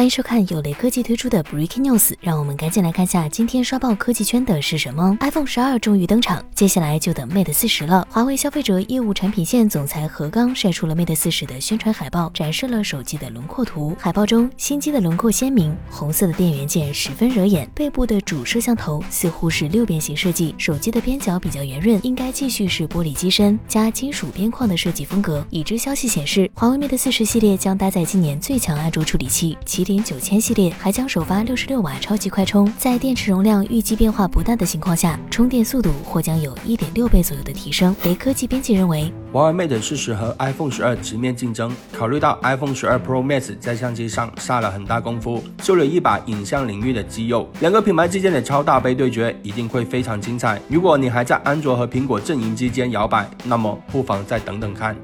欢迎收看有雷科技推出的 Breaking News，让我们赶紧来看下今天刷爆科技圈的是什么。iPhone 十二终于登场，接下来就等 Mate 四十了。华为消费者业务产品线总裁何刚晒出了 Mate 四十的宣传海报，展示了手机的轮廓图。海报中，新机的轮廓鲜明，红色的电源键十分惹眼，背部的主摄像头似乎是六边形设计，手机的边角比较圆润，应该继续是玻璃机身加金属边框的设计风格。已知消息显示，华为 Mate 四十系列将搭载今年最强安卓处理器麒点九千系列还将首发六十六瓦超级快充，在电池容量预计变化不大的情况下，充电速度或将有一点六倍左右的提升。雷科技编辑认为，华为 Mate 四十和 iPhone 十二直面竞争，考虑到 iPhone 十二 Pro Max 在相机上下了很大功夫，秀了一把影像领域的肌肉，两个品牌之间的超大杯对决一定会非常精彩。如果你还在安卓和苹果阵营之间摇摆，那么不妨再等等看。